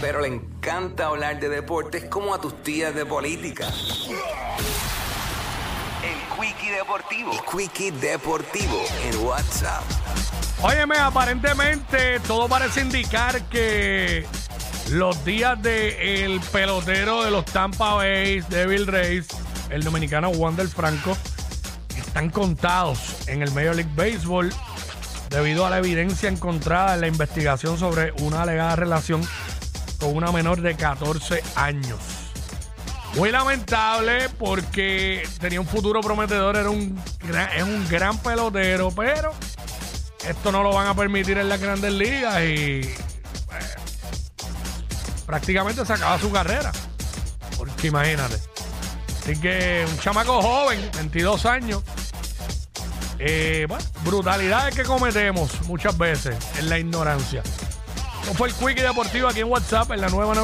pero le encanta hablar de deportes como a tus tías de política. El Quickie Deportivo. El Quickie Deportivo en WhatsApp. Óyeme, aparentemente todo parece indicar que los días de el pelotero de los Tampa Bay, Devil Rays, el dominicano Wander Franco, están contados en el Major League Baseball debido a la evidencia encontrada en la investigación sobre una alegada relación con una menor de 14 años. Muy lamentable porque tenía un futuro prometedor, era un gran- es un gran pelotero, pero esto no lo van a permitir en las grandes ligas y eh, prácticamente se acaba su carrera. Porque imagínate. Así que un chamaco joven, 22 años. eh, bueno, brutalidades que cometemos muchas veces en la ignorancia. Fue el Quickie Deportivo aquí en WhatsApp en la nueva